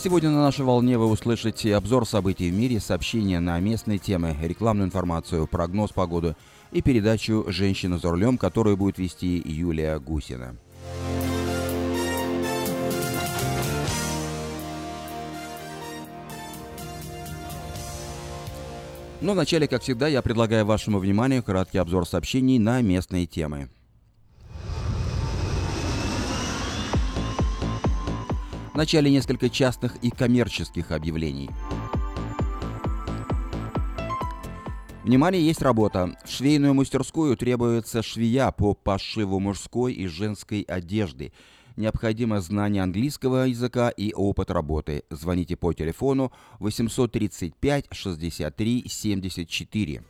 Сегодня на нашей волне вы услышите обзор событий в мире, сообщения на местные темы, рекламную информацию, прогноз погоды и передачу «Женщина за рулем», которую будет вести Юлия Гусина. Но вначале, как всегда, я предлагаю вашему вниманию краткий обзор сообщений на местные темы. Вначале несколько частных и коммерческих объявлений. Внимание, есть работа. В швейную мастерскую требуется швея по пошиву мужской и женской одежды. Необходимо знание английского языка и опыт работы. Звоните по телефону 835 63 74.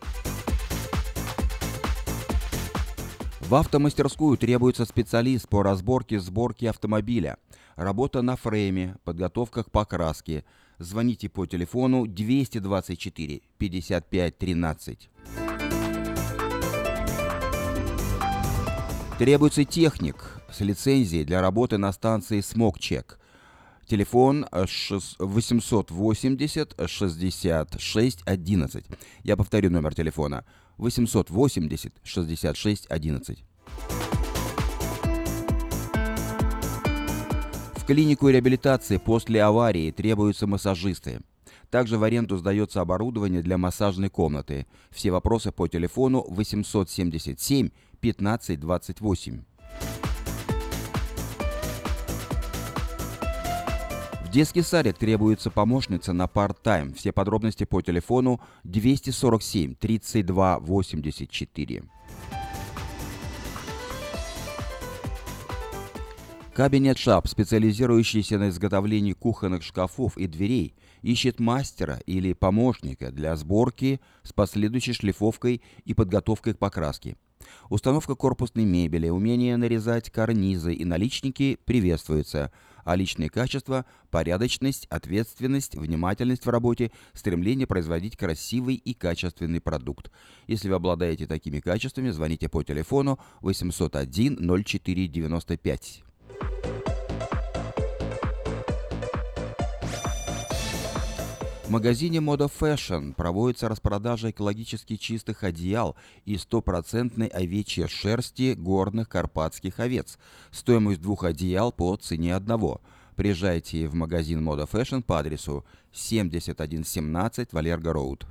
В автомастерскую требуется специалист по разборке сборке автомобиля. Работа на фрейме, подготовка к покраске. Звоните по телефону 224 55 13. Требуется техник с лицензией для работы на станции SmogCheck. Телефон 880 66 11. Я повторю номер телефона 880 66 11. Клинику реабилитации после аварии требуются массажисты. Также в аренду сдается оборудование для массажной комнаты. Все вопросы по телефону 877 15 28. В детский садик требуется помощница на парт-тайм. Все подробности по телефону 247 32 84. Кабинет Шап, специализирующийся на изготовлении кухонных шкафов и дверей, ищет мастера или помощника для сборки с последующей шлифовкой и подготовкой к покраске. Установка корпусной мебели, умение нарезать карнизы и наличники приветствуется – а личные качества – порядочность, ответственность, внимательность в работе, стремление производить красивый и качественный продукт. Если вы обладаете такими качествами, звоните по телефону 801 0495. В магазине Moda Fashion проводится распродажа экологически чистых одеял и стопроцентной овечьей шерсти горных карпатских овец. Стоимость двух одеял по цене одного. Приезжайте в магазин Moda Fashion по адресу 7117 Валерго Роуд.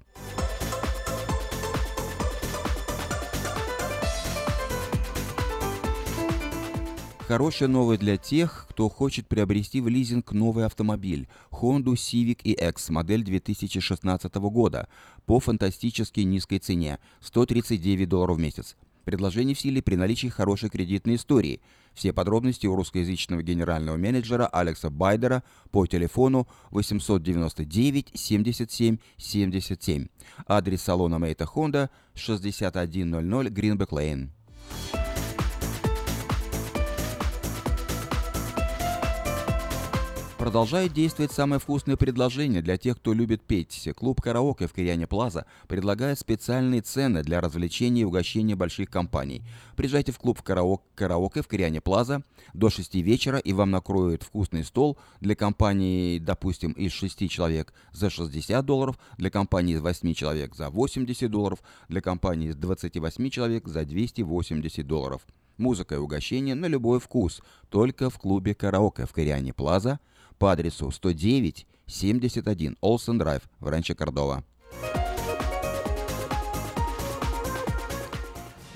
Хорошая новость для тех, кто хочет приобрести в лизинг новый автомобиль Honda Civic EX модель 2016 года по фантастически низкой цене – 139 долларов в месяц. Предложение в силе при наличии хорошей кредитной истории. Все подробности у русскоязычного генерального менеджера Алекса Байдера по телефону 899 77 77. Адрес салона Мейта Honda 6100 Greenback Lane. Продолжает действовать самое вкусное предложение для тех, кто любит петь. Клуб «Караоке» в Кириане Плаза предлагает специальные цены для развлечения и угощения больших компаний. Приезжайте в клуб «Караоке» в Кириане Плаза до 6 вечера, и вам накроют вкусный стол для компании, допустим, из 6 человек за 60 долларов, для компании из 8 человек за 80 долларов, для компании из 28 человек за 280 долларов. Музыка и угощение на любой вкус, только в клубе «Караоке» в Кориане Плаза – по адресу 109 71 Олсен Драйв в Ранче Кордова.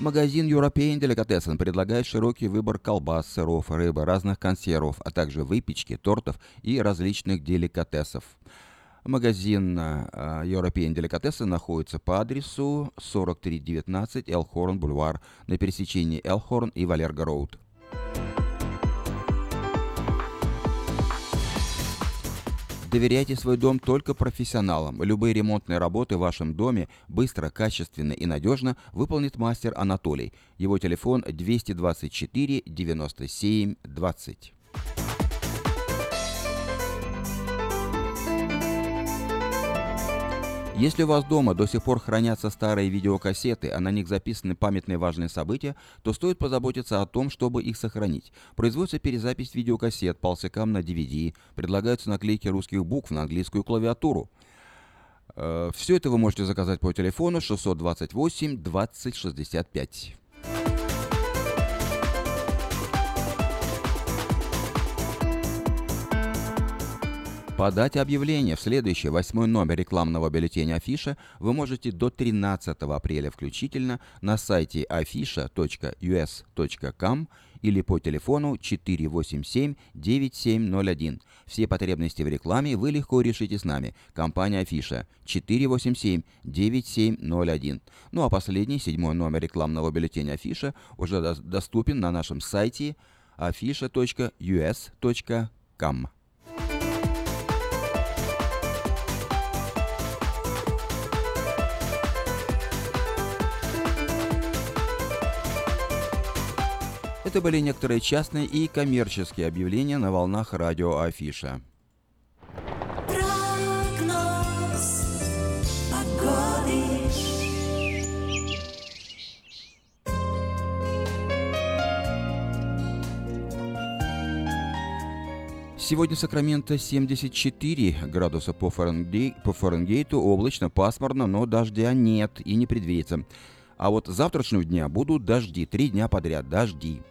Магазин European Delicatessen предлагает широкий выбор колбас, сыров, рыбы, разных консервов, а также выпечки, тортов и различных деликатесов. Магазин European Delicatessen находится по адресу 4319 Элхорн Бульвар на пересечении Элхорн и Валерго Роуд. Доверяйте свой дом только профессионалам. Любые ремонтные работы в вашем доме быстро, качественно и надежно выполнит мастер Анатолий. Его телефон 224 97 20. Если у вас дома до сих пор хранятся старые видеокассеты, а на них записаны памятные важные события, то стоит позаботиться о том, чтобы их сохранить. Производится перезапись видеокассет полсекам на DVD, предлагаются наклейки русских букв на английскую клавиатуру. Э, Все это вы можете заказать по телефону 628 20 65. Подать объявление в следующий восьмой номер рекламного бюллетеня Афиша вы можете до 13 апреля включительно на сайте afisha.us.com или по телефону 487-9701. Все потребности в рекламе вы легко решите с нами. Компания Афиша 487-9701. Ну а последний, седьмой номер рекламного бюллетеня Афиша уже доступен на нашем сайте afisha.us.com. Это были некоторые частные и коммерческие объявления на волнах радио Афиша. Сегодня Сакраменто 74 градуса по, Фаренгей, по Фаренгейту, облачно, пасмурно, но дождя нет и не предвидится. А вот завтрашнего дня будут дожди, три дня подряд дожди.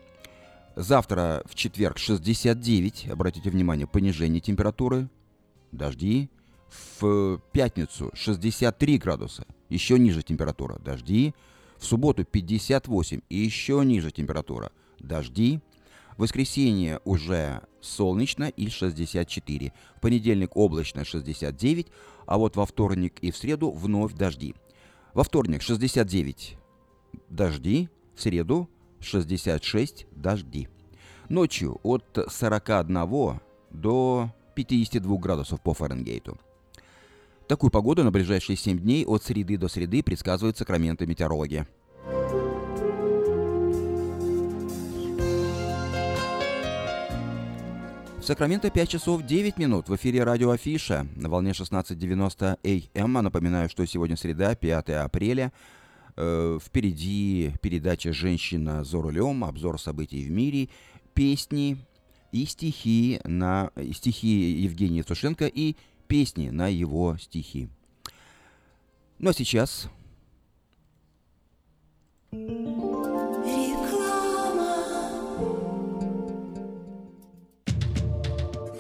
Завтра в четверг 69, обратите внимание, понижение температуры, дожди. В пятницу 63 градуса, еще ниже температура, дожди. В субботу 58 и еще ниже температура, дожди. В воскресенье уже солнечно и 64. В понедельник облачно 69, а вот во вторник и в среду вновь дожди. Во вторник 69 дожди, в среду 66 дожди. Ночью от 41 до 52 градусов по Фаренгейту. Такую погоду на ближайшие 7 дней от среды до среды предсказывают Сакраменто метеорологи. В Сакраменто 5 часов 9 минут. В эфире радио Афиша на волне 16.90 АМ. Напоминаю, что сегодня среда, 5 апреля. Э, впереди передача «Женщина за рулем», обзор событий в мире, песни и стихи, на, стихи Евгения Евтушенко и песни на его стихи. Ну а сейчас...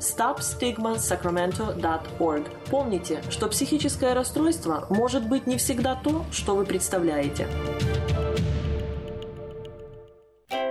stopstigmasacramento.org. Помните, что психическое расстройство может быть не всегда то, что вы представляете.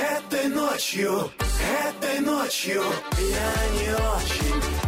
Этой ночью, этой ночью я не очень.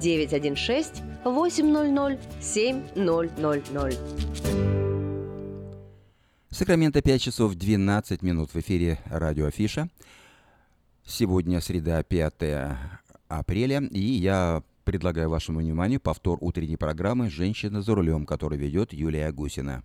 916 800 7000. Сакраменто 5 часов 12 минут в эфире радио Афиша. Сегодня среда 5 апреля, и я предлагаю вашему вниманию повтор утренней программы «Женщина за рулем», которую ведет Юлия Гусина.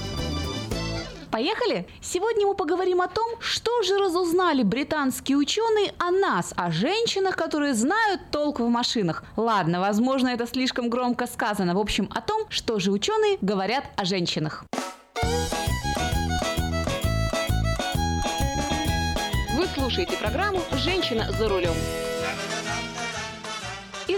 Поехали! Сегодня мы поговорим о том, что же разузнали британские ученые о нас, о женщинах, которые знают толк в машинах. Ладно, возможно, это слишком громко сказано. В общем, о том, что же ученые говорят о женщинах. Вы слушаете программу «Женщина за рулем».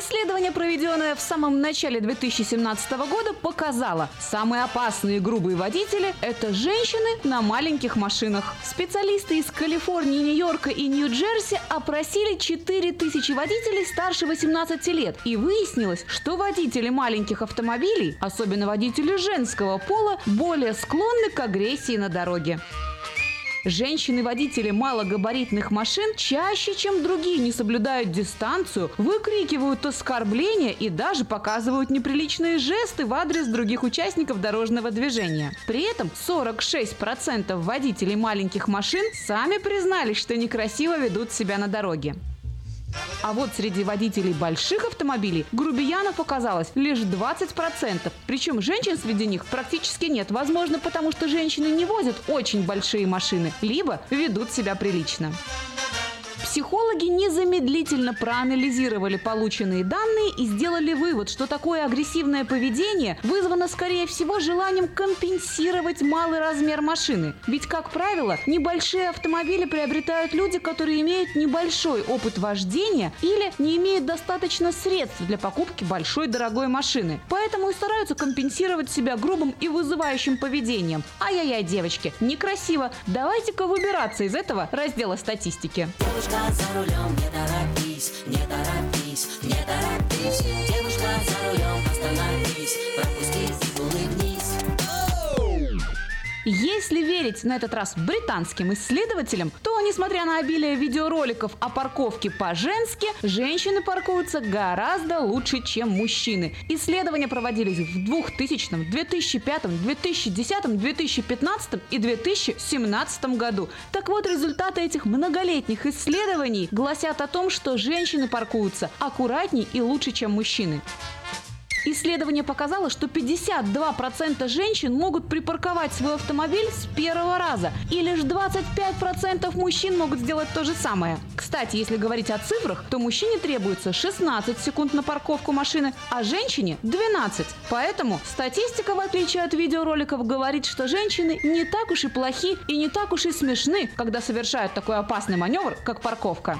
Исследование, проведенное в самом начале 2017 года, показало, самые опасные грубые водители – это женщины на маленьких машинах. Специалисты из Калифорнии, Нью-Йорка и Нью-Джерси опросили 4000 водителей старше 18 лет. И выяснилось, что водители маленьких автомобилей, особенно водители женского пола, более склонны к агрессии на дороге. Женщины-водители малогабаритных машин чаще, чем другие, не соблюдают дистанцию, выкрикивают оскорбления и даже показывают неприличные жесты в адрес других участников дорожного движения. При этом 46% водителей маленьких машин сами признались, что некрасиво ведут себя на дороге. А вот среди водителей больших автомобилей грубиянов оказалось лишь 20%. Причем женщин среди них практически нет. Возможно, потому что женщины не возят очень большие машины, либо ведут себя прилично. Психологи незамедлительно проанализировали полученные данные и сделали вывод, что такое агрессивное поведение вызвано, скорее всего, желанием компенсировать малый размер машины. Ведь, как правило, небольшие автомобили приобретают люди, которые имеют небольшой опыт вождения или не имеют достаточно средств для покупки большой дорогой машины. Поэтому и стараются компенсировать себя грубым и вызывающим поведением. Ай-яй-яй, девочки, некрасиво. Давайте-ка выбираться из этого раздела статистики. Девушка за рулем, не торопись, не торопись, не торопись. Девушка за рулем, остановись, пропусти Если верить на этот раз британским исследователям, то, несмотря на обилие видеороликов о парковке по-женски, женщины паркуются гораздо лучше, чем мужчины. Исследования проводились в 2000, 2005, 2010, 2015 и 2017 году. Так вот, результаты этих многолетних исследований гласят о том, что женщины паркуются аккуратней и лучше, чем мужчины. Исследование показало, что 52% женщин могут припарковать свой автомобиль с первого раза, и лишь 25% мужчин могут сделать то же самое. Кстати, если говорить о цифрах, то мужчине требуется 16 секунд на парковку машины, а женщине 12. Поэтому статистика, в отличие от видеороликов, говорит, что женщины не так уж и плохи и не так уж и смешны, когда совершают такой опасный маневр, как парковка.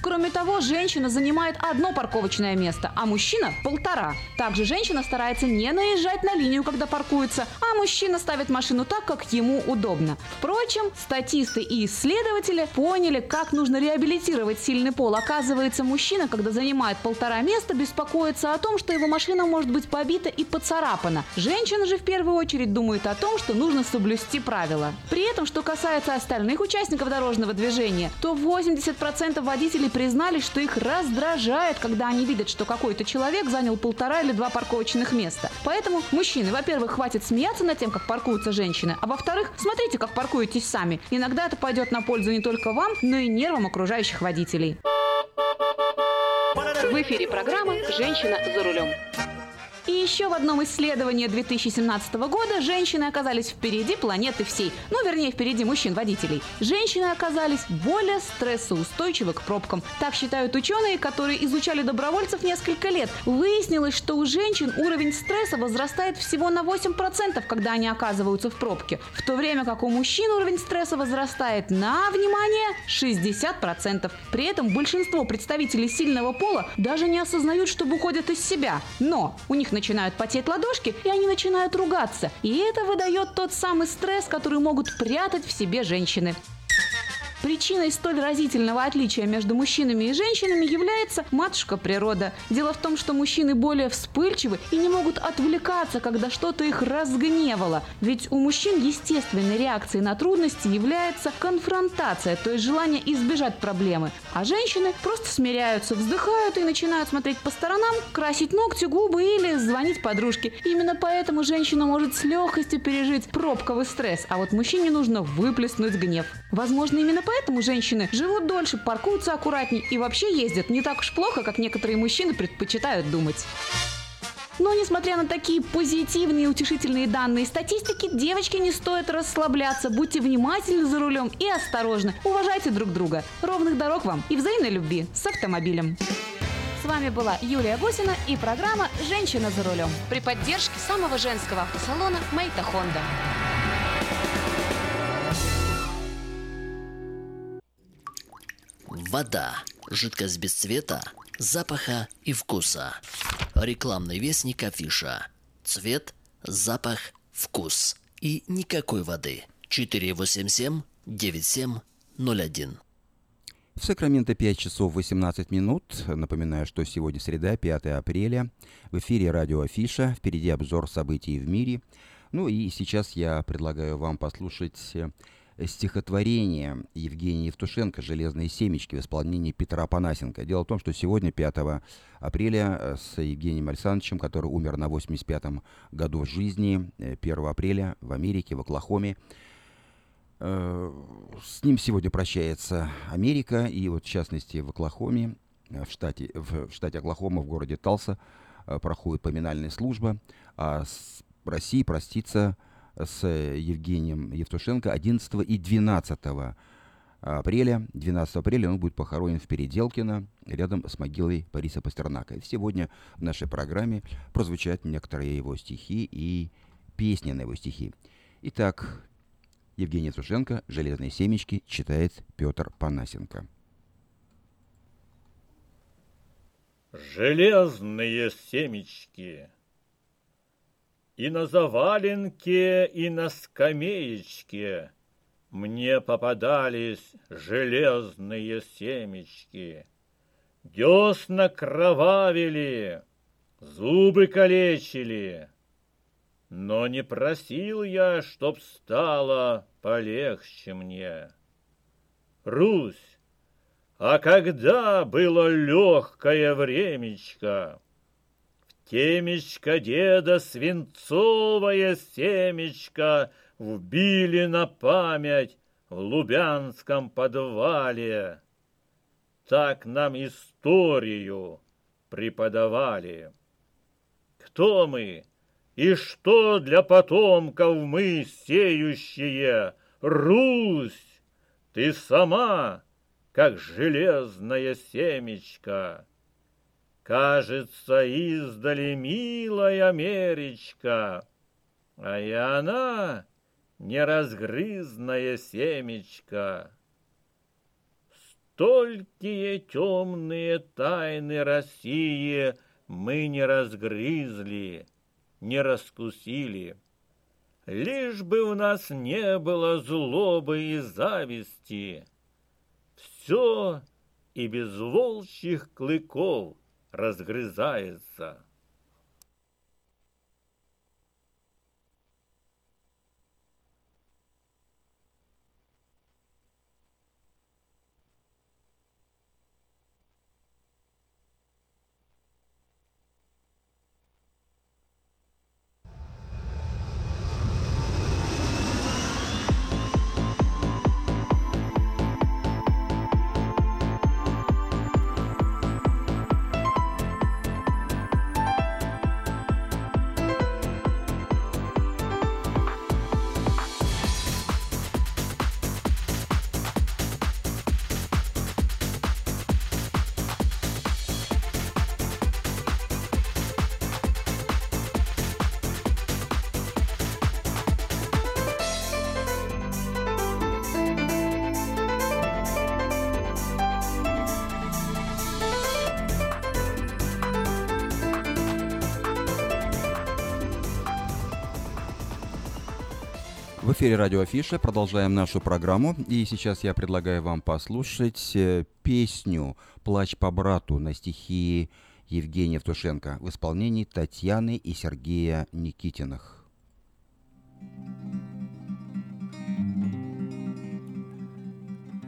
Кроме того, женщина занимает одно парковочное место, а мужчина – полтора. Также женщина старается не наезжать на линию, когда паркуется, а мужчина ставит машину так, как ему удобно. Впрочем, статисты и исследователи поняли, как нужно реабилитировать сильный пол. Оказывается, мужчина, когда занимает полтора места, беспокоится о том, что его машина может быть побита и поцарапана. Женщина же в первую очередь думает о том, что нужно соблюсти правила. При этом, что касается остальных участников дорожного движения, то 80% водителей мужчины признались, что их раздражает, когда они видят, что какой-то человек занял полтора или два парковочных места. Поэтому, мужчины, во-первых, хватит смеяться над тем, как паркуются женщины, а во-вторых, смотрите, как паркуетесь сами. Иногда это пойдет на пользу не только вам, но и нервам окружающих водителей. В эфире программа «Женщина за рулем». Еще в одном исследовании 2017 года женщины оказались впереди планеты всей. Ну, вернее, впереди мужчин-водителей. Женщины оказались более стрессоустойчивы к пробкам. Так считают ученые, которые изучали добровольцев несколько лет. Выяснилось, что у женщин уровень стресса возрастает всего на 8%, когда они оказываются в пробке. В то время как у мужчин уровень стресса возрастает на, внимание, 60%. При этом большинство представителей сильного пола даже не осознают, что выходят из себя. Но у них начинают потеть ладошки, и они начинают ругаться. И это выдает тот самый стресс, который могут прятать в себе женщины. Причиной столь разительного отличия между мужчинами и женщинами является матушка природа. Дело в том, что мужчины более вспыльчивы и не могут отвлекаться, когда что-то их разгневало. Ведь у мужчин естественной реакцией на трудности является конфронтация, то есть желание избежать проблемы. А женщины просто смиряются, вздыхают и начинают смотреть по сторонам, красить ногти, губы или звонить подружке. Именно поэтому женщина может с легкостью пережить пробковый стресс, а вот мужчине нужно выплеснуть гнев. Возможно, именно поэтому женщины живут дольше, паркуются аккуратнее и вообще ездят не так уж плохо, как некоторые мужчины предпочитают думать. Но несмотря на такие позитивные и утешительные данные статистики, девочки не стоит расслабляться. Будьте внимательны за рулем и осторожны. Уважайте друг друга. Ровных дорог вам и взаимной любви с автомобилем. С вами была Юлия Гусина и программа «Женщина за рулем» при поддержке самого женского автосалона «Мэйта Хонда». Вода. Жидкость без цвета, запаха и вкуса. Рекламный вестник афиша. Цвет, запах, вкус. И никакой воды. 487-9701. В Сакраменто 5 часов 18 минут. Напоминаю, что сегодня среда, 5 апреля. В эфире радио Афиша. Впереди обзор событий в мире. Ну и сейчас я предлагаю вам послушать стихотворение Евгения Евтушенко «Железные семечки» в исполнении Петра Панасенко. Дело в том, что сегодня, 5 апреля, э, с Евгением Александровичем, который умер на 85-м году жизни, э, 1 апреля в Америке, в Оклахоме, э, с ним сегодня прощается Америка, и вот в частности в Оклахоме, э, в штате, в, штате Оклахома, в городе Талса, э, проходит поминальная служба, а с России простится с Евгением Евтушенко 11 и 12 апреля. 12 апреля он будет похоронен в Переделкино, рядом с могилой Бориса Пастернака. И сегодня в нашей программе прозвучат некоторые его стихи и песни на его стихи. Итак, Евгений Евтушенко «Железные семечки» читает Петр Панасенко. Железные семечки И на заваленке, и на скамеечке Мне попадались железные семечки. Десна кровавили, зубы калечили, Но не просил я, чтоб стало полегче мне. Русь, а когда было легкое времечко, темечко деда свинцовое семечко Вбили на память в Лубянском подвале. Так нам историю преподавали. Кто мы и что для потомков мы сеющие? Русь, ты сама как железное семечко. Кажется, издали милая Америчка, а и она неразгрызное семечко. Столькие темные тайны России мы не разгрызли, не раскусили. Лишь бы у нас не было злобы и зависти — все и без волчьих клыков разгрызается. Эфире радио Афиша. Продолжаем нашу программу. И сейчас я предлагаю вам послушать э, песню «Плач по брату» на стихи Евгения Евтушенко в исполнении Татьяны и Сергея Никитиных.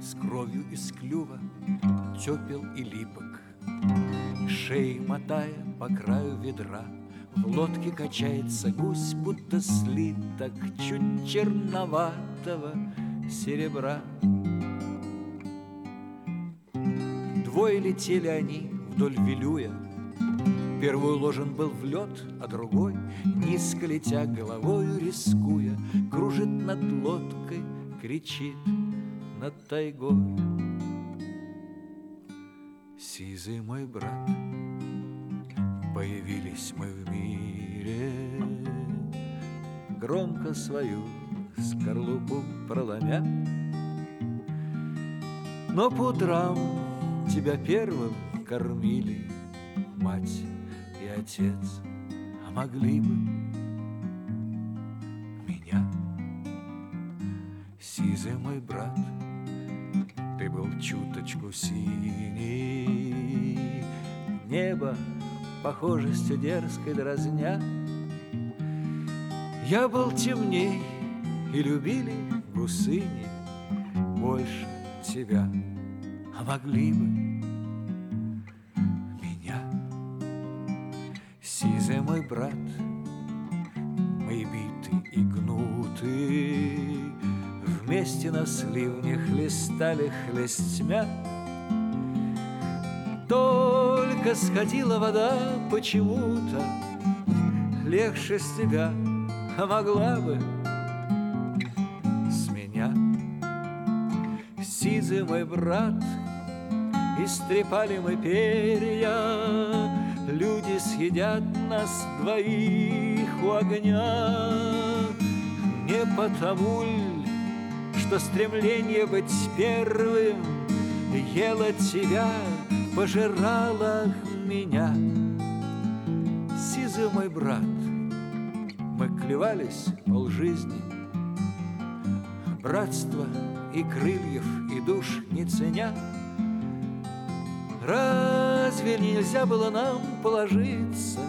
С кровью из клюва тепел и липок, Шеи мотая по краю ведра, В лодке качается гусь, будто слиток Чуть черноватого серебра. Двое летели они вдоль Вилюя, Первый уложен был в лед, а другой, Низко летя головою, рискуя, Кружит над лодкой, кричит над тайгой. Сизый мой брат, появились мы в мире, Громко свою скорлупу проломя, Но по утрам тебя первым кормили мать и отец, а могли бы меня. Сизый мой брат, ты был чуточку синий, Небо похожестью дерзкой дразня. Я был темней, и любили гусыни Больше тебя, а могли бы меня. Сизый мой брат, мы биты и гнуты, Вместе на сливне хлестали хлестьмя. Только сходила вода почему-то Легче с тебя, а могла бы с меня. Сизый мой брат, истрепали мы перья, Люди съедят нас двоих у огня. Не потому ль, что стремление быть первым Ела тебя, пожирала меня. Сизый мой брат, мы клевались полжизни, Братства и крыльев, и душ не ценя. Разве нельзя было нам положиться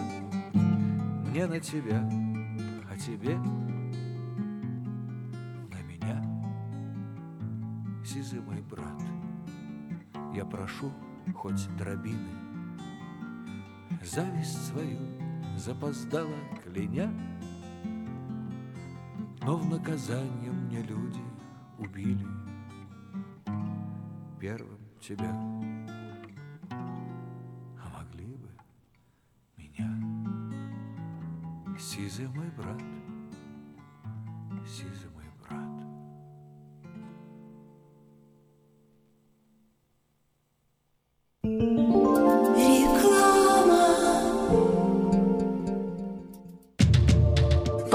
Мне на тебя, а тебе на меня? Сизый мой брат, я прошу хоть дробины, Зависть свою запоздала кляня, Но в наказание мне люди убили Первым тебя. А могли бы меня. Сизый мой брат, сизый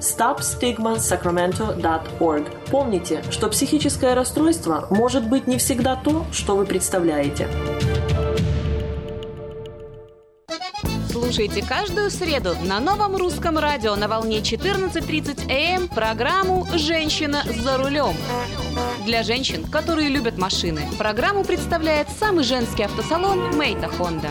stopstigmasacramento.org. Помните, что психическое расстройство может быть не всегда то, что вы представляете. Слушайте каждую среду на новом русском радио на волне 14.30 АМ эм программу «Женщина за рулем». Для женщин, которые любят машины, программу представляет самый женский автосалон «Мейта Хонда».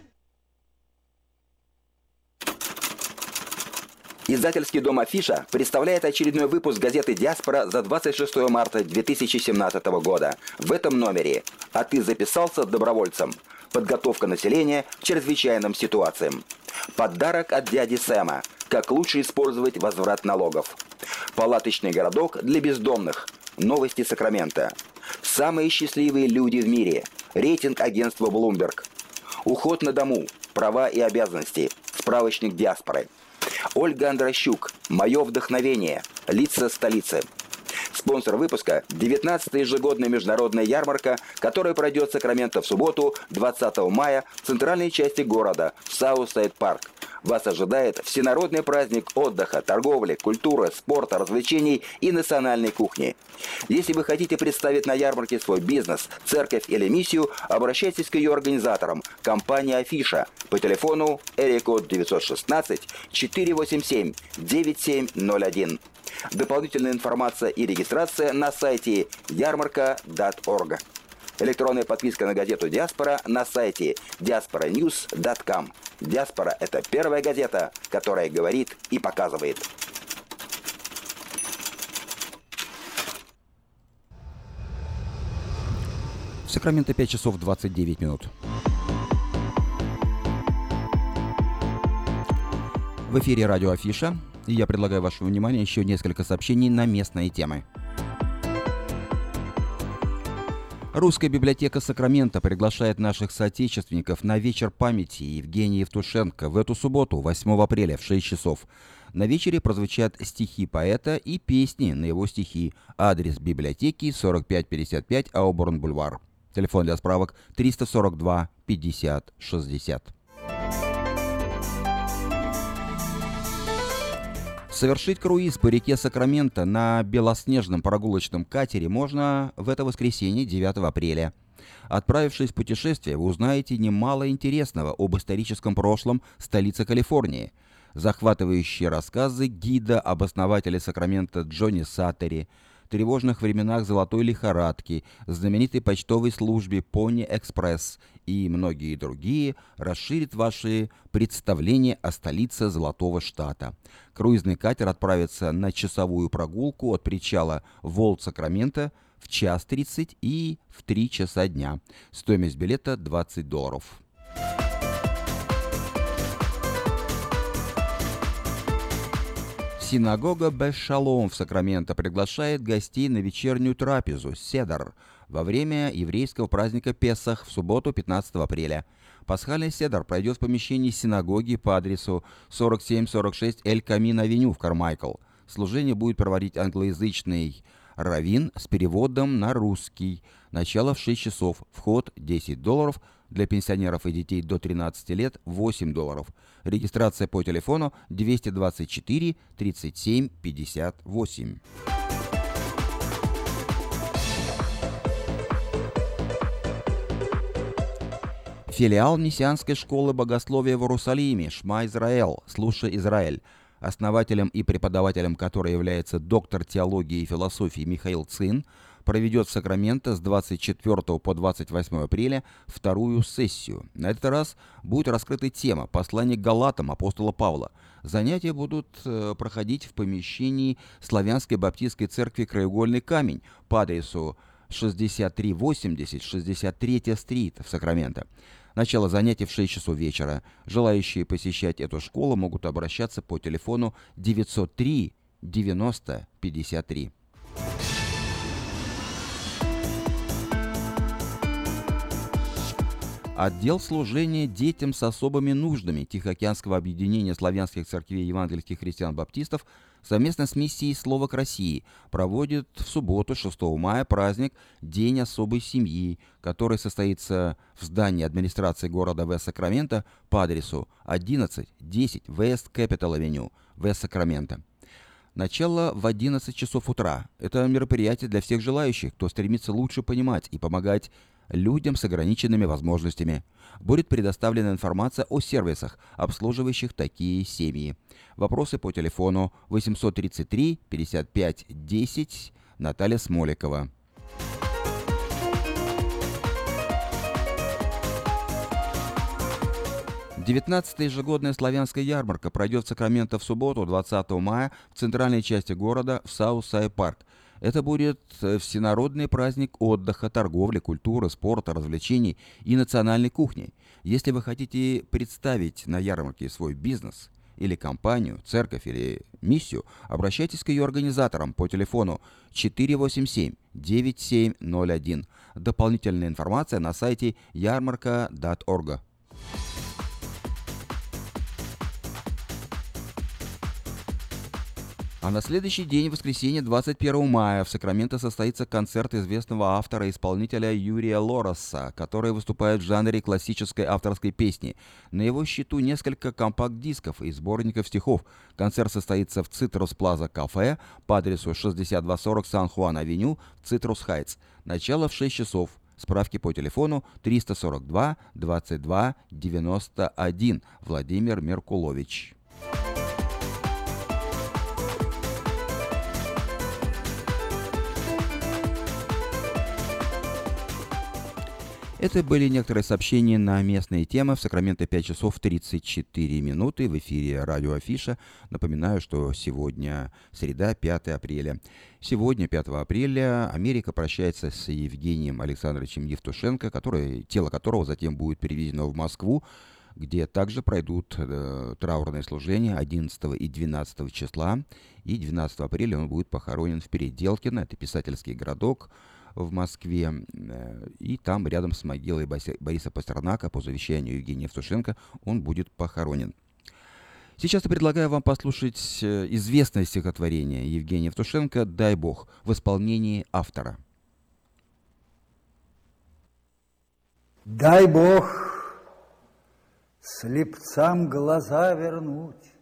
Издательский дом «Афиша» представляет очередной выпуск газеты «Диаспора» за 26 марта 2017 года. В этом номере «А ты записался добровольцем?» Подготовка населения к чрезвычайным ситуациям. Подарок от дяди Сэма. Как лучше использовать возврат налогов. Палаточный городок для бездомных. Новости Сакрамента. Самые счастливые люди в мире. Рейтинг агентства Bloomberg. Уход на дому. Права и обязанности. Справочник диаспоры. Ольга Андрощук. Мое вдохновение. Лица столицы. Спонсор выпуска – 19-я ежегодная международная ярмарка, которая пройдет в Сакраменто в субботу, 20 мая, в центральной части города, в Southside Park. Вас ожидает всенародный праздник отдыха, торговли, культуры, спорта, развлечений и национальной кухни. Если вы хотите представить на ярмарке свой бизнес, церковь или миссию, обращайтесь к ее организаторам, компания Афиша, по телефону Эрикод 916 487 9701. Дополнительная информация и регистрация на сайте ярмарка.org. Электронная подписка на газету «Диаспора» на сайте diasporanews.com. «Диаспора» — это первая газета, которая говорит и показывает. Сакраменто 5 часов 29 минут. В эфире радио Афиша, и я предлагаю вашему вниманию еще несколько сообщений на местные темы. Русская библиотека Сакрамента приглашает наших соотечественников на вечер памяти Евгения Евтушенко в эту субботу, 8 апреля в 6 часов. На вечере прозвучат стихи поэта и песни на его стихи. Адрес библиотеки 4555 Ауборн-Бульвар. Телефон для справок 342 50 60. Совершить круиз по реке Сакраменто на белоснежном прогулочном катере можно в это воскресенье 9 апреля. Отправившись в путешествие, вы узнаете немало интересного об историческом прошлом столицы Калифорнии. Захватывающие рассказы гида об основателе Сакрамента Джонни Саттери – тревожных временах золотой лихорадки, знаменитой почтовой службе Pony Express и многие другие расширит ваши представления о столице Золотого Штата. Круизный катер отправится на часовую прогулку от причала Волт-Сакраменто в час 30 и в 3 часа дня. Стоимость билета 20 долларов. Синагога Бешалом в Сакраменто приглашает гостей на вечернюю трапезу «Седар» во время еврейского праздника Песах в субботу 15 апреля. Пасхальный седар пройдет в помещении синагоги по адресу 4746 Эль Камин Авеню в Кармайкл. Служение будет проводить англоязычный равин с переводом на русский. Начало в 6 часов. Вход 10 долларов. Для пенсионеров и детей до 13 лет 8 долларов. Регистрация по телефону 224 37 58. Филиал Мессианской школы богословия в Иерусалиме «Шма Израэл», «Слушай Израиль», основателем и преподавателем которой является доктор теологии и философии Михаил Цин, проведет в Сакраменто с 24 по 28 апреля вторую сессию. На этот раз будет раскрыта тема «Послание к Галатам» апостола Павла. Занятия будут э, проходить в помещении Славянской Баптистской церкви «Краеугольный камень» по адресу 6380 63 стрит в Сакраменто. Начало занятий в 6 часов вечера. Желающие посещать эту школу могут обращаться по телефону 903 90 53. Отдел служения детям с особыми нуждами Тихоокеанского объединения славянских церквей евангельских христиан-баптистов совместно с миссией «Слово к России» проводит в субботу, 6 мая, праздник «День особой семьи», который состоится в здании администрации города Вест-Сакраменто по адресу 1110 West Capital Avenue, Вест-Сакраменто. Начало в 11 часов утра. Это мероприятие для всех желающих, кто стремится лучше понимать и помогать людям с ограниченными возможностями. Будет предоставлена информация о сервисах, обслуживающих такие семьи. Вопросы по телефону 833 55 10 Наталья Смоликова. 19-я ежегодная славянская ярмарка пройдет в Сакраменто в субботу, 20 мая, в центральной части города, в Southside Park. Это будет э, всенародный праздник отдыха, торговли, культуры, спорта, развлечений и национальной кухни. Если вы хотите представить на ярмарке свой бизнес или компанию, церковь или миссию, обращайтесь к ее организаторам по телефону 487-9701. Дополнительная информация на сайте ярмарка.org. А на следующий день, воскресенье, 21 мая, в Сакраменто состоится концерт известного автора и исполнителя Юрия Лореса, который выступает в жанре классической авторской песни. На его счету несколько компакт-дисков и сборников стихов. Концерт состоится в Цитрус Плаза Кафе по адресу 6240 Сан-Хуан-Авеню, Цитрус Хайтс. Начало в 6 часов. Справки по телефону 342 22 91. Владимир Меркулович. Это были некоторые сообщения на местные темы. В Сакраменто 5 часов 34 минуты. В эфире радио Афиша. Напоминаю, что сегодня среда, 5 апреля. Сегодня, 5 апреля, Америка прощается с Евгением Александровичем Евтушенко, который, тело которого затем будет перевезено в Москву где также пройдут э, траурные служения 11 и 12 числа. И 12 апреля он будет похоронен в Переделкино, это писательский городок, в Москве, э, и там рядом с могилой Бориса Пастернака по завещанию Евгения Евтушенко он будет похоронен. Сейчас я предлагаю вам послушать э, известное стихотворение Евгения Евтушенко «Дай Бог» в исполнении автора. Дай Бог слепцам глаза вернуть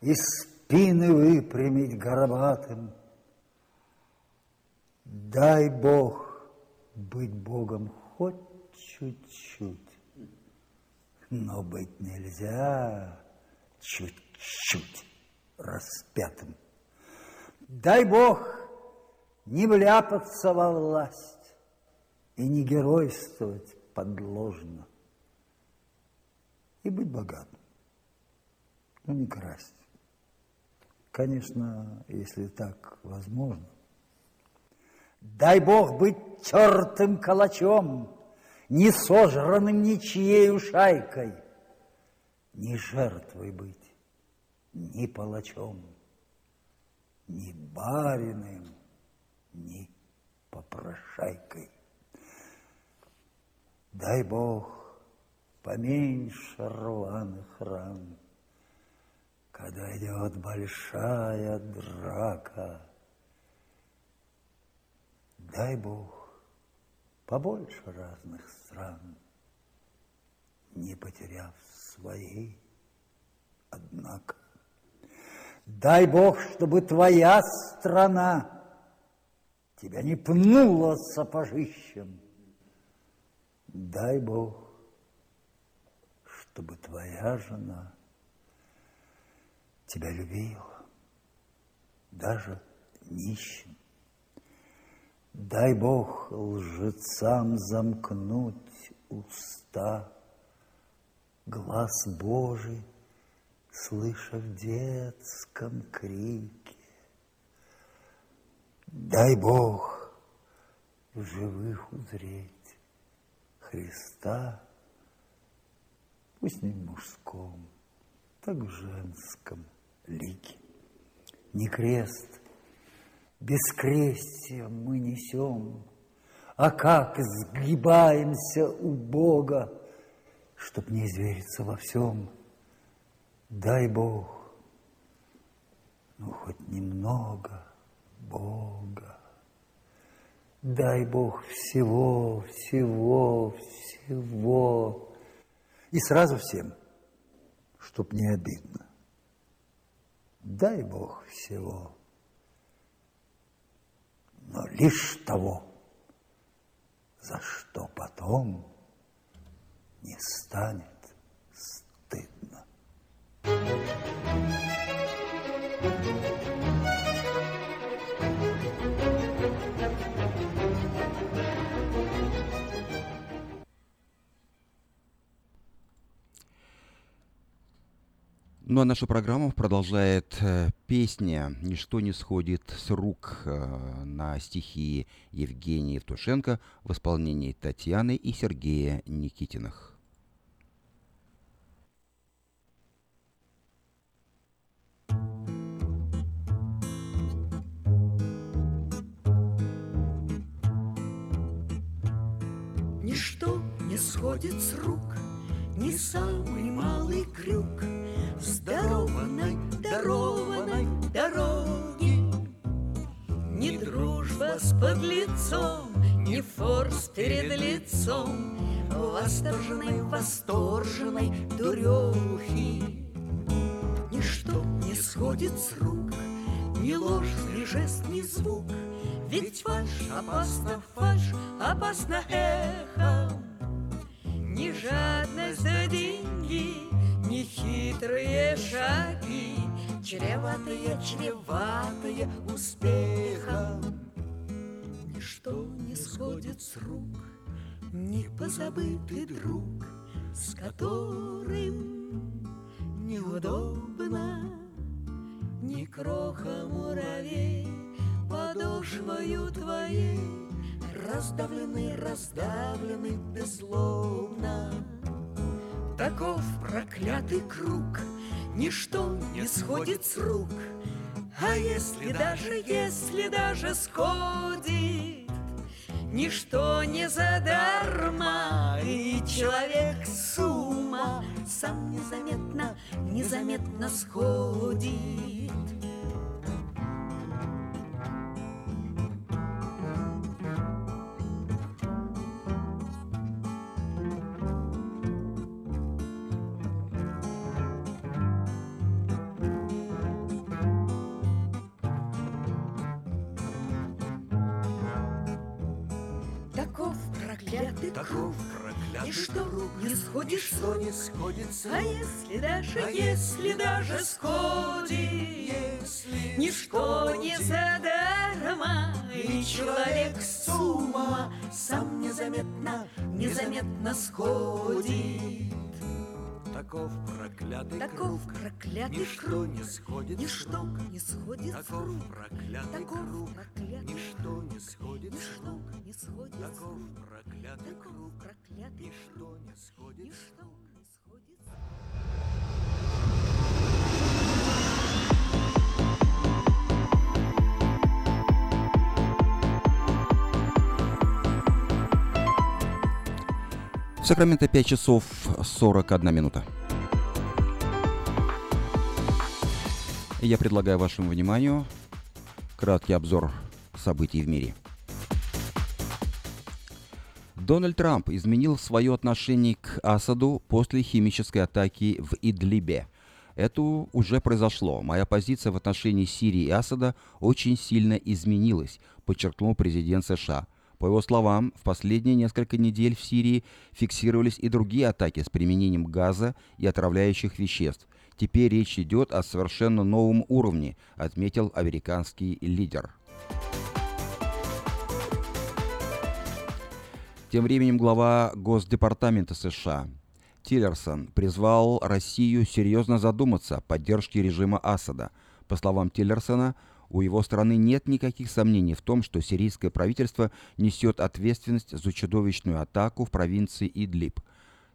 И спины выпрямить горбатым – Дай Бог быть Богом хоть чуть-чуть, но быть нельзя чуть-чуть распятым. Дай Бог не вляпаться во власть и не геройствовать подложно, и быть богатым, но не красть. Конечно, если так возможно, Дай Бог быть тертым калачом, Не сожранным ничьей шайкой, Ни жертвой быть, ни палачом, Ни бариным, ни попрошайкой. Дай Бог поменьше рваных ран, Когда идет большая драка — Дай Бог побольше разных стран, Не потеряв своей, однако. Дай Бог, чтобы твоя страна Тебя не пнула сапожищем. Дай Бог, чтобы твоя жена Тебя любила, даже нищим. Дай Бог лжецам замкнуть уста, Глаз Божий, слыша в детском крике. Дай Бог в живых узреть Христа, Пусть не в мужском, так в женском лике. Не крест, Бескрестие мы несем, А как сгибаемся у Бога, Чтоб не извериться во всем. Дай Бог, ну хоть немного Бога. Дай Бог всего, всего, всего. И сразу всем, чтоб не обидно. Дай Бог всего, но лишь того, за что потом не станет стыдно. Ну а нашу программу продолжает э, песня «Ничто не сходит с рук» э, на стихи Евгения Евтушенко в исполнении Татьяны и Сергея Никитиных. Ничто не сходит с рук, ни самый малый крюк Здорованной, дарованной дороги. Ни дружба с подлецом, ни форс перед лицом Восторженной, восторженной дурехи. Ничто не сходит с рук, ни ложь, ни жест, ни звук, Ведь фальш опасно, фальш опасно эхом. Ни жадность за деньги, ни хитрые шаги, Чреватые, чреватые успехом. Ничто не сходит с рук, ни позабытый друг, С которым неудобно ни кроха муравей подошвою твоей Раздавлены, раздавлены беззлобно. Таков проклятый круг, ничто не сходит с рук. А если даже, если даже сходит, Ничто не задарма, и человек с ума Сам незаметно, незаметно сходит. Таков проклятый Ничто круг, не сходит с Ничто рук. не сходит с А если даже, А если даже сходит, Если Ничто не сходит, задарма, И человек с ума Сам незаметно, незаметно сходит. Таков проклятый Таков круг, проклятый Ничто круг, не сходит с Ничто рук. не сходит с Таков рук. проклятый Таков круг, проклятый Ничто не сходит с Ничто рук. не сходит с Таков рук. проклятый Таков круг, проклятый Ничто не сходит с Ничто рук. не сходит с рук. В Сакраменто 5 часов 41 минута. Я предлагаю вашему вниманию краткий обзор событий в мире. Дональд Трамп изменил свое отношение к Асаду после химической атаки в Идлибе. Это уже произошло. Моя позиция в отношении Сирии и Асада очень сильно изменилась, подчеркнул президент США. По его словам, в последние несколько недель в Сирии фиксировались и другие атаки с применением газа и отравляющих веществ. Теперь речь идет о совершенно новом уровне, отметил американский лидер. Тем временем глава Госдепартамента США Тиллерсон призвал Россию серьезно задуматься о поддержке режима Асада. По словам Тиллерсона, у его страны нет никаких сомнений в том, что сирийское правительство несет ответственность за чудовищную атаку в провинции Идлиб.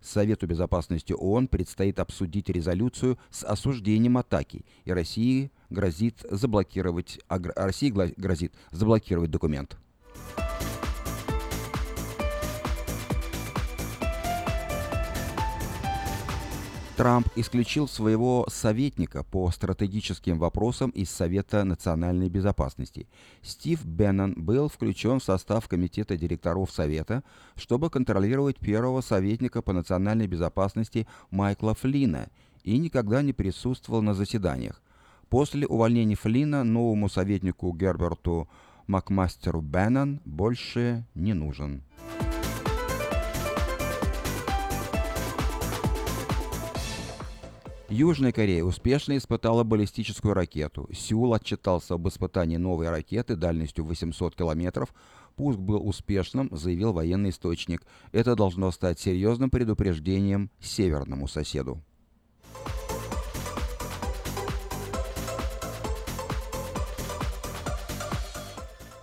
Совету безопасности ООН предстоит обсудить резолюцию с осуждением атаки, и России грозит заблокировать, а России грозит заблокировать документ. Трамп исключил своего советника по стратегическим вопросам из Совета национальной безопасности. Стив Беннон был включен в состав комитета директоров Совета, чтобы контролировать первого советника по национальной безопасности Майкла Флина и никогда не присутствовал на заседаниях. После увольнения Флина новому советнику Герберту Макмастеру Беннон больше не нужен. Южная Корея успешно испытала баллистическую ракету. Сеул отчитался об испытании новой ракеты дальностью 800 километров. Пуск был успешным, заявил военный источник. Это должно стать серьезным предупреждением северному соседу.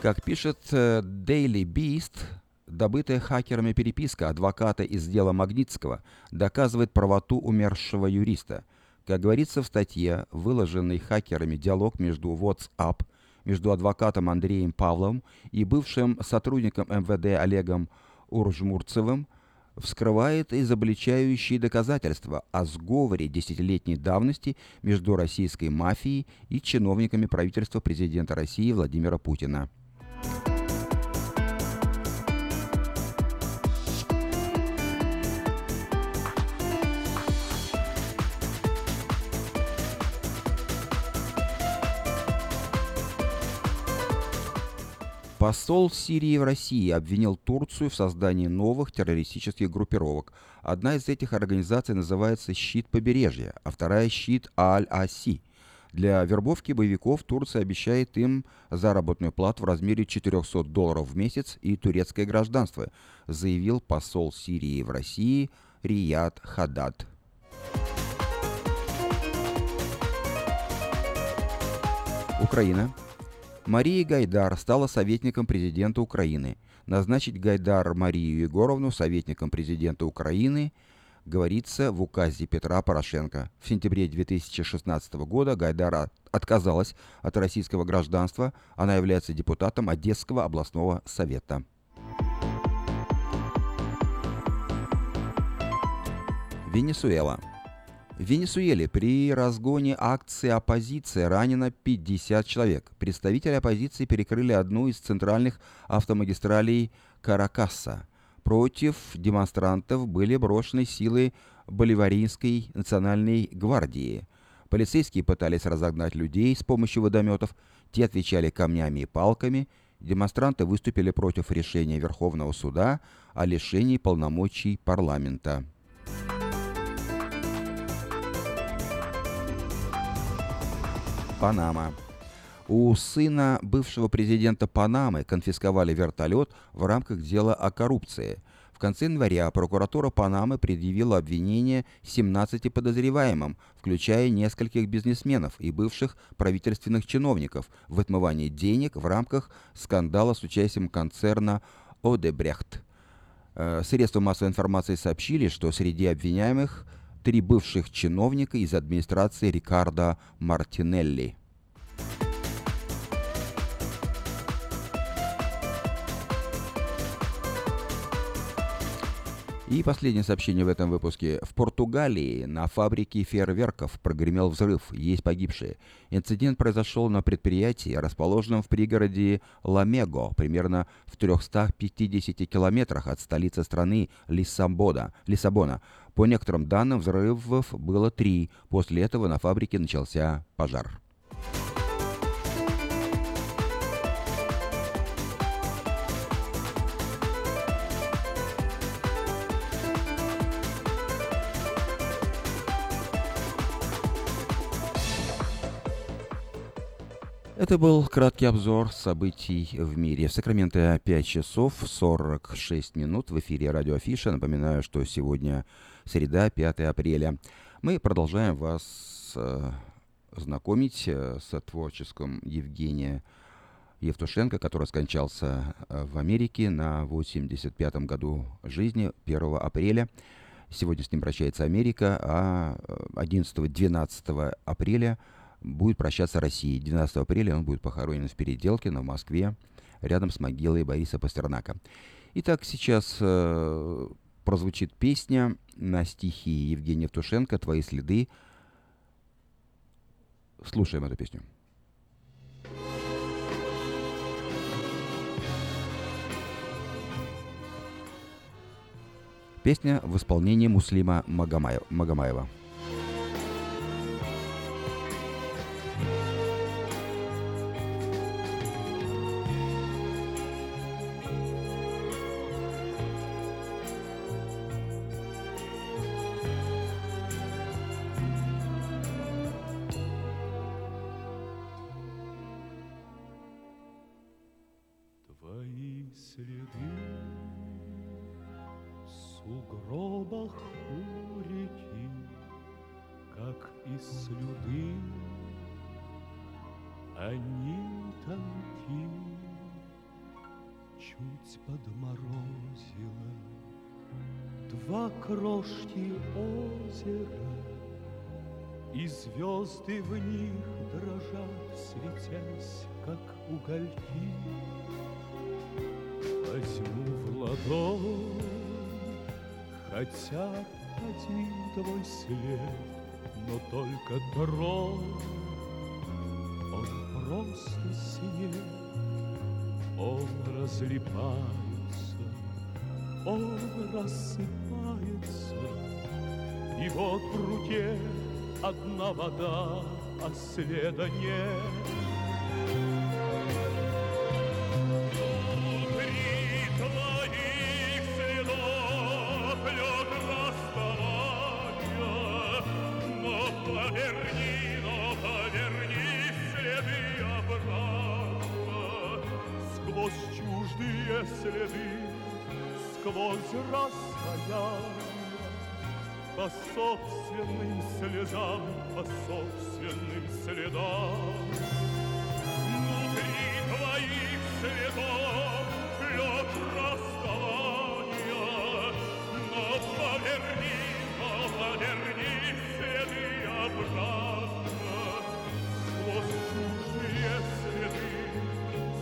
Как пишет э, Daily Beast, добытая хакерами переписка адвоката из дела Магнитского доказывает правоту умершего юриста. Как говорится в статье, выложенной хакерами диалог между WhatsApp, между адвокатом Андреем Павловым и бывшим сотрудником МВД Олегом Уржмурцевым, вскрывает изобличающие доказательства о сговоре десятилетней давности между российской мафией и чиновниками правительства президента России Владимира Путина. Посол Сирии в России обвинил Турцию в создании новых террористических группировок. Одна из этих организаций называется «Щит побережья», а вторая «Щит Аль-Аси». Для вербовки боевиков Турция обещает им заработную плату в размере 400 долларов в месяц и турецкое гражданство, заявил посол Сирии в России Рияд Хадад. Украина Мария Гайдар стала советником президента Украины. Назначить Гайдар Марию Егоровну советником президента Украины говорится в указе Петра Порошенко. В сентябре 2016 года Гайдар отказалась от российского гражданства. Она является депутатом Одесского областного совета. Венесуэла. В Венесуэле при разгоне акции оппозиции ранено 50 человек. Представители оппозиции перекрыли одну из центральных автомагистралей Каракаса. Против демонстрантов были брошены силы Боливарийской национальной гвардии. Полицейские пытались разогнать людей с помощью водометов, те отвечали камнями и палками. Демонстранты выступили против решения Верховного суда о лишении полномочий парламента. Панама. У сына бывшего президента Панамы конфисковали вертолет в рамках дела о коррупции. В конце января прокуратура Панамы предъявила обвинение 17 подозреваемым, включая нескольких бизнесменов и бывших правительственных чиновников в отмывании денег в рамках скандала с участием концерна «Одебрехт». Э, средства массовой информации сообщили, что среди обвиняемых – три бывших чиновника из администрации Рикардо Мартинелли. И последнее сообщение в этом выпуске. В Португалии на фабрике фейерверков прогремел взрыв, есть погибшие. Инцидент произошел на предприятии, расположенном в пригороде Ламего, примерно в 350 километрах от столицы страны Лиссабона. Лиссабона. По некоторым данным, взрывов было три. После этого на фабрике начался пожар. Это был краткий обзор событий в мире. В Сакраменто 5 часов 46 минут в эфире радио Афиша. Напоминаю, что сегодня среда, 5 апреля. Мы продолжаем вас э, знакомить э, с творческим Евгения Евтушенко, который скончался э, в Америке на 85-м году жизни, 1 апреля. Сегодня с ним прощается Америка, а 11-12 апреля – будет прощаться России. 12 апреля он будет похоронен в Переделкино в Москве, рядом с могилой Бориса Пастернака. Итак, сейчас э, прозвучит песня на стихи Евгения Евтушенко «Твои следы». Слушаем эту песню. Песня в исполнении Муслима Магомаева. Следа нет. Поверни, но поверни следы обратно. Сквозь чуждые следы, сквозь расстояние, По собственным слезам, по собственным следам. Внутри твоих следов лед расставания, Но поверни, но поверни следы обратно. Сквозь чужие следы,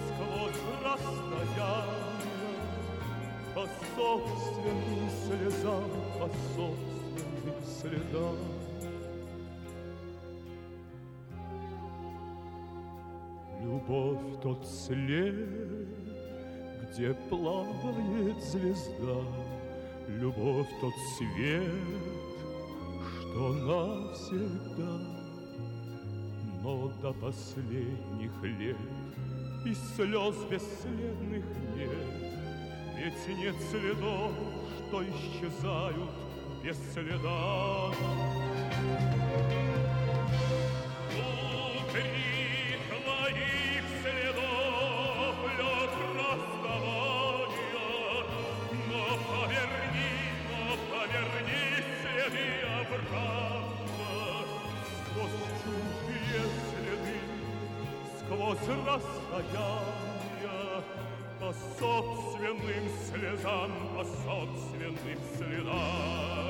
сквозь расстояние, По собственным слезам, по собственным следам. Любовь тот след, где плавает звезда, Любовь тот свет, что навсегда. Но до последних лет и слез бесследных нет, Ведь нет следов, что исчезают без следа. Внутри твоих следов лед расставания, Но поверни, но поверни следы обратно. Сквозь чужие следы, сквозь расстояния, По собственным слезам, по собственным следам.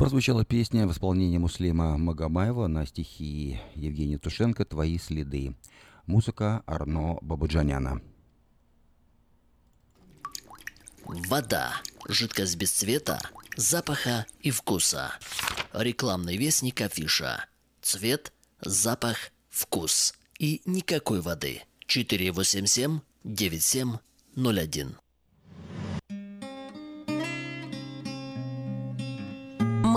Прозвучала песня в исполнении Муслима Магомаева на стихи Евгения Тушенко «Твои следы». Музыка Арно Бабуджаняна. Вода. Жидкость без цвета, запаха и вкуса. Рекламный вестник афиша. Цвет, запах, вкус. И никакой воды. 487-9701.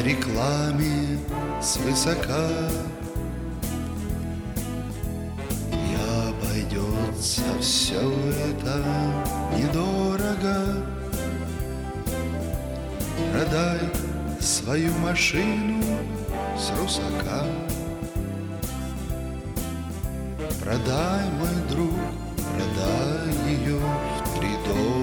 О рекламе свысока. И обойдется все это недорого. Продай свою машину с русака. Продай, мой друг, продай ее втридорого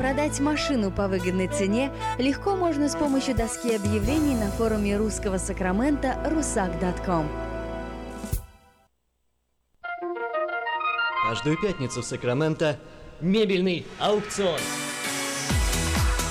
Продать машину по выгодной цене легко можно с помощью доски объявлений на форуме русского Сакрамента rusak.com. Каждую пятницу в Сакраменто мебельный аукцион.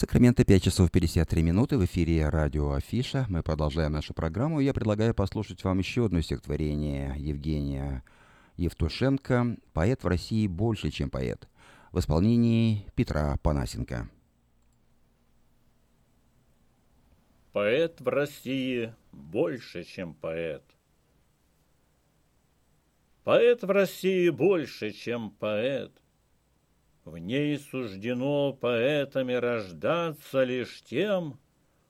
Сакраменто 5 часов 53 минуты в эфире радио Афиша. Мы продолжаем нашу программу. Я предлагаю послушать вам еще одно стихотворение Евгения Евтушенко «Поэт в России больше, чем поэт» в исполнении Петра Панасенко. Поэт в России больше, чем поэт. Поэт в России больше, чем поэт. В ней суждено поэтами рождаться лишь тем,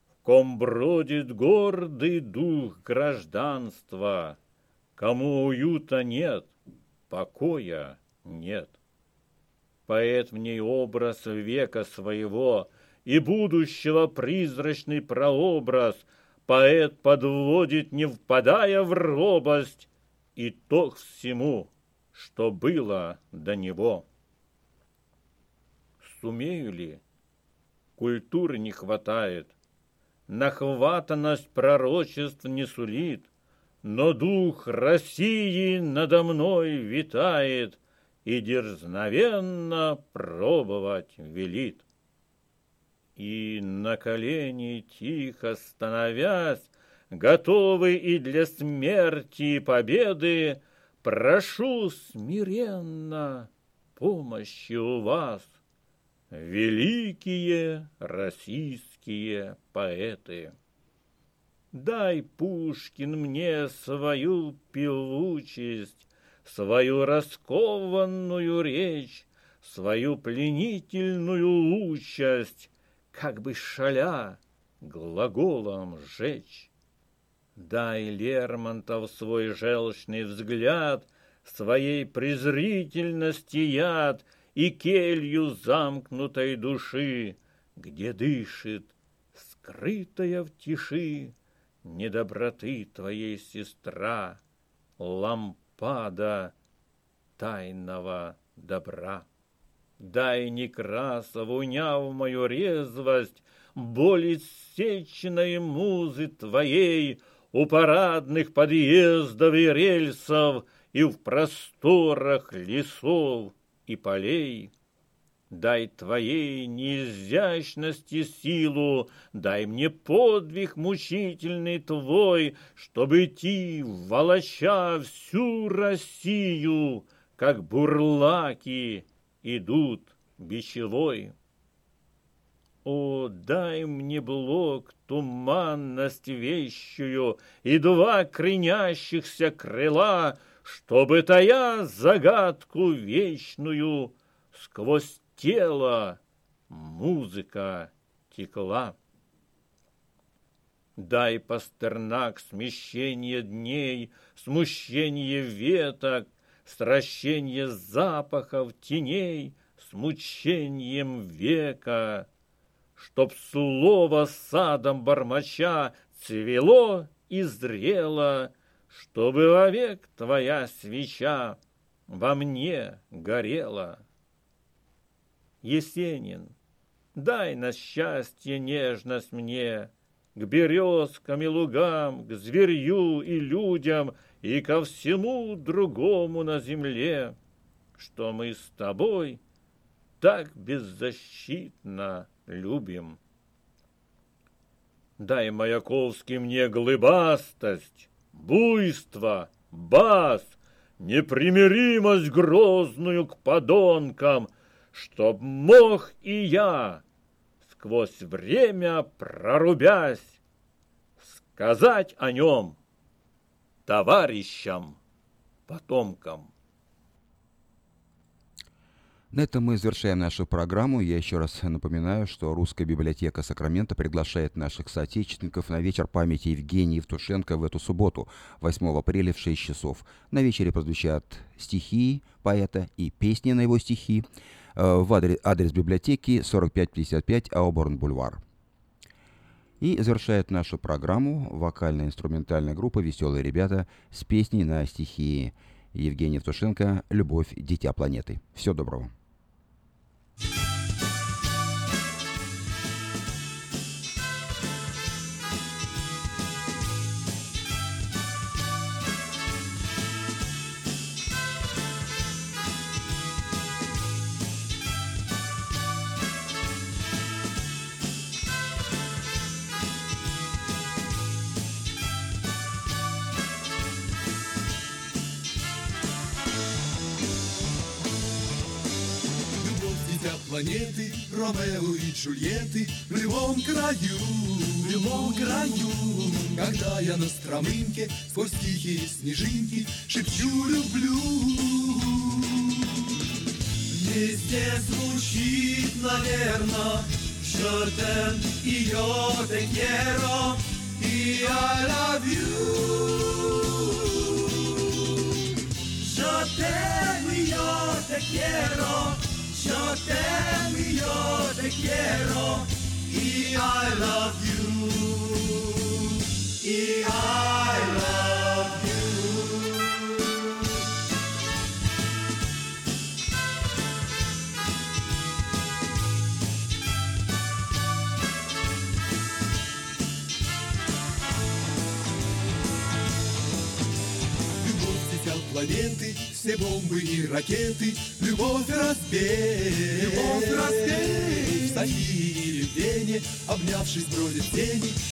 в ком бродит гордый дух гражданства, кому уюта нет, покоя нет. Поэт в ней образ века своего и будущего призрачный прообраз, поэт подводит, не впадая в робость, итог всему, что было до него сумею ли? Культуры не хватает, нахватанность пророчеств не сулит, но дух России надо мной витает и дерзновенно пробовать велит. И на колени тихо становясь, готовый и для смерти и победы, прошу смиренно помощи у вас великие российские поэты. Дай, Пушкин, мне свою певучесть, свою раскованную речь, свою пленительную участь, как бы шаля глаголом жечь. Дай Лермонтов свой желчный взгляд, своей презрительности яд — и келью замкнутой души, где дышит, скрытая в тиши, недоброты твоей сестра, лампада тайного добра. Дай Некрасову, уняв мою резвость, боль иссеченной музы твоей у парадных подъездов и рельсов и в просторах лесов и полей. Дай твоей неизящности силу, дай мне подвиг мучительный твой, чтобы идти, волоча всю Россию, как бурлаки идут бичевой. О, дай мне блок, туманность вещую и два кренящихся крыла — чтобы тая загадку вечную сквозь тело музыка текла. Дай, Пастернак, смещение дней, смущение веток, Сращение запахов теней с мучением века, Чтоб слово садом бормоча цвело и зрело, чтобы вовек твоя свеча во мне горела. Есенин, дай на счастье нежность мне, К березкам и лугам, к зверью и людям И ко всему другому на земле, Что мы с тобой так беззащитно любим. Дай, Маяковский, мне глыбастость, буйство, бас, непримиримость грозную к подонкам, чтоб мог и я, сквозь время прорубясь, сказать о нем товарищам, потомкам. На этом мы завершаем нашу программу. Я еще раз напоминаю, что Русская библиотека Сакрамента приглашает наших соотечественников на вечер памяти Евгения Евтушенко в эту субботу, 8 апреля в 6 часов. На вечере прозвучат стихи поэта и песни на его стихи э, в адрес, адрес библиотеки 4555 Ауборн-Бульвар. И завершает нашу программу вокально-инструментальная группа «Веселые ребята» с песней на стихи Евгения Евтушенко «Любовь, дитя планеты». Всего доброго. Планеты, Ромео и Джульетты в любом краю, в любом краю. Когда я на стромынке сквозь тихие снежинки шепчу люблю. Везде звучит, наверно, Je t'aime и quiero и I love you. Je t'aime y yo te. Yo te quiero y I love you. Y I love you. Любовь летят планеты, все бомбы и ракеты, любовь разбей, любовь разбей. В Софии или в Вене, обнявшись, бродят тени,